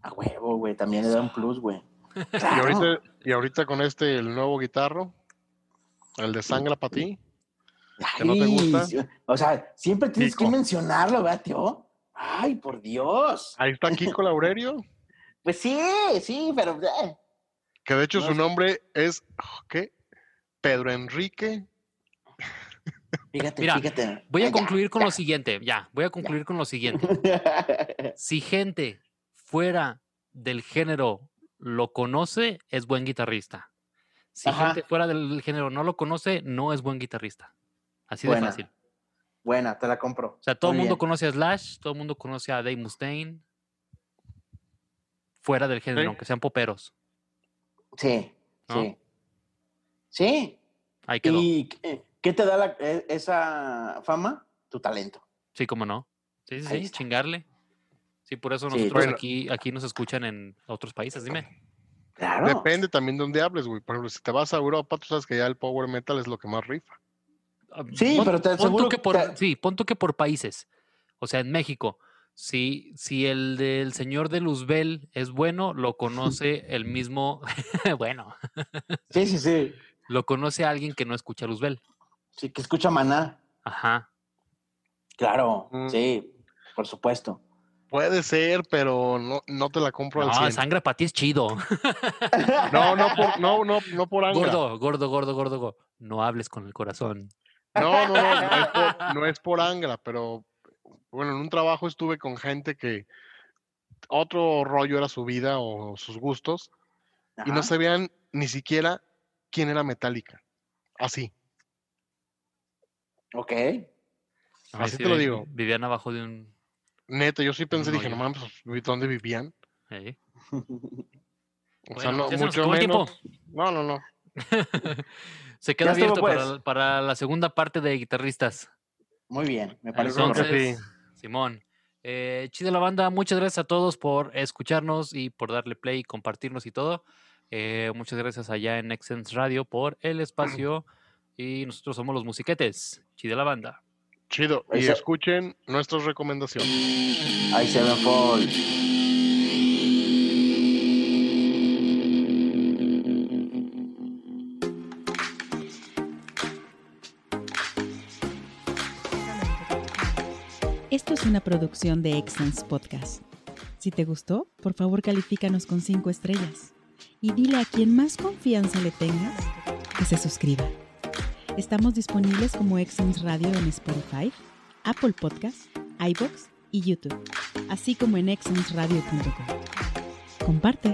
Speaker 4: A huevo, güey, también le da un plus, güey.
Speaker 3: Y ahorita, y ahorita con este, el nuevo guitarro, el de Sangra para ti. que no te gusta.
Speaker 4: O sea, siempre tienes que mencionarlo, ¿verdad, tío? Ay, por Dios.
Speaker 3: Ahí está Kiko Laurerio,
Speaker 4: Pues sí, sí, pero... eh,
Speaker 3: que de hecho
Speaker 4: No
Speaker 3: su nombre es, ¿qué? Pedro Enrique.
Speaker 4: Fíjate,
Speaker 1: Mira,
Speaker 4: fíjate.
Speaker 1: Voy a
Speaker 4: Ya,
Speaker 1: concluir con
Speaker 4: ya.
Speaker 1: lo siguiente, ya, voy a concluir con lo siguiente. Si gente fuera del género lo conoce, es buen guitarrista. Si
Speaker 4: Ajá.
Speaker 1: gente fuera del género no lo conoce, no es buen guitarrista. Así de fácil.
Speaker 4: Buena, te la compro.
Speaker 1: O sea, todo el mundo
Speaker 4: bien.
Speaker 1: conoce a Slash, todo el mundo conoce a Dave Mustaine. Fuera del género,
Speaker 3: Sí.
Speaker 1: aunque sean poperos.
Speaker 4: Sí,
Speaker 1: ¿No?
Speaker 4: sí. Sí.
Speaker 1: Ahí quedó.
Speaker 4: ¿Y qué- te da la- e- esa fama? Tu talento.
Speaker 1: Sí, cómo no. Sí, sí,
Speaker 4: Ahí
Speaker 1: sí,
Speaker 4: está.
Speaker 1: chingarle. Sí, por eso
Speaker 4: Sí,
Speaker 1: nosotros
Speaker 3: bueno.
Speaker 1: aquí, aquí nos escuchan en otros países, dime.
Speaker 4: Claro.
Speaker 3: Depende también de dónde hables, güey. Por ejemplo, si te vas a Europa, tú sabes que ya el power metal es lo que más rifa.
Speaker 1: Ah,
Speaker 4: Sí,
Speaker 1: pon-
Speaker 4: pero te aseguro
Speaker 1: que
Speaker 4: que
Speaker 1: por,
Speaker 4: te-
Speaker 1: sí, pon tú que por países. O sea, en México, si, si el del señor de Luzbel es bueno, lo conoce el mismo, bueno,
Speaker 4: Sí, sí, sí.
Speaker 1: lo conoce alguien que no escucha Luzbel.
Speaker 4: Sí, que escucha maná.
Speaker 1: Ajá.
Speaker 4: Claro,
Speaker 3: Mm.
Speaker 4: sí, por supuesto.
Speaker 3: Puede ser, pero no, no te la compro al
Speaker 1: No,
Speaker 3: 100.
Speaker 1: sangre para ti es chido.
Speaker 3: No, no por, no, no, no por Angra.
Speaker 1: Gordo, gordo, gordo, gordo, gordo. No hables con el corazón.
Speaker 3: No, no, no, no es, por, no es por Angra, pero bueno, en un trabajo estuve con gente que otro rollo era su vida o sus gustos y no sabían ni siquiera quién era Metallica. Así.
Speaker 4: Ok.
Speaker 3: Así
Speaker 1: sí
Speaker 3: te lo digo.
Speaker 1: Vivían abajo de un.
Speaker 3: Neto, yo sí pensé,
Speaker 1: No,
Speaker 3: dije,
Speaker 1: yo-
Speaker 3: no mames, pues, ¿dónde vivían?
Speaker 1: eh.
Speaker 3: O sea,
Speaker 1: Bueno,
Speaker 3: no,
Speaker 1: ya se nos
Speaker 3: mucho menos. No, no, no.
Speaker 1: Se queda
Speaker 4: Ya estuvo,
Speaker 1: abierto
Speaker 4: pues.
Speaker 1: para, para la segunda parte de guitarristas.
Speaker 4: Muy bien, me parece
Speaker 3: Entonces, sí.
Speaker 1: Simón. Eh, chida la banda, muchas gracias a todos por escucharnos y por darle play, compartirnos y todo. Eh, muchas gracias allá en Excense Radio por el espacio. Y nosotros somos los musiquetes. Chida la banda.
Speaker 3: Chido.
Speaker 4: Ahí
Speaker 3: Y
Speaker 4: se-
Speaker 3: escuchen nuestras recomendaciones.
Speaker 4: Ahí se ven fall.
Speaker 2: Esto es una producción de Excellence Podcast. Si te gustó, por favor califícanos con 5 estrellas y dile a quien más confianza le tengas que se suscriba. Estamos disponibles como Excellence Radio en Spotify, Apple Podcasts, iBox y YouTube, así como en excellenceradio.com. Comparte.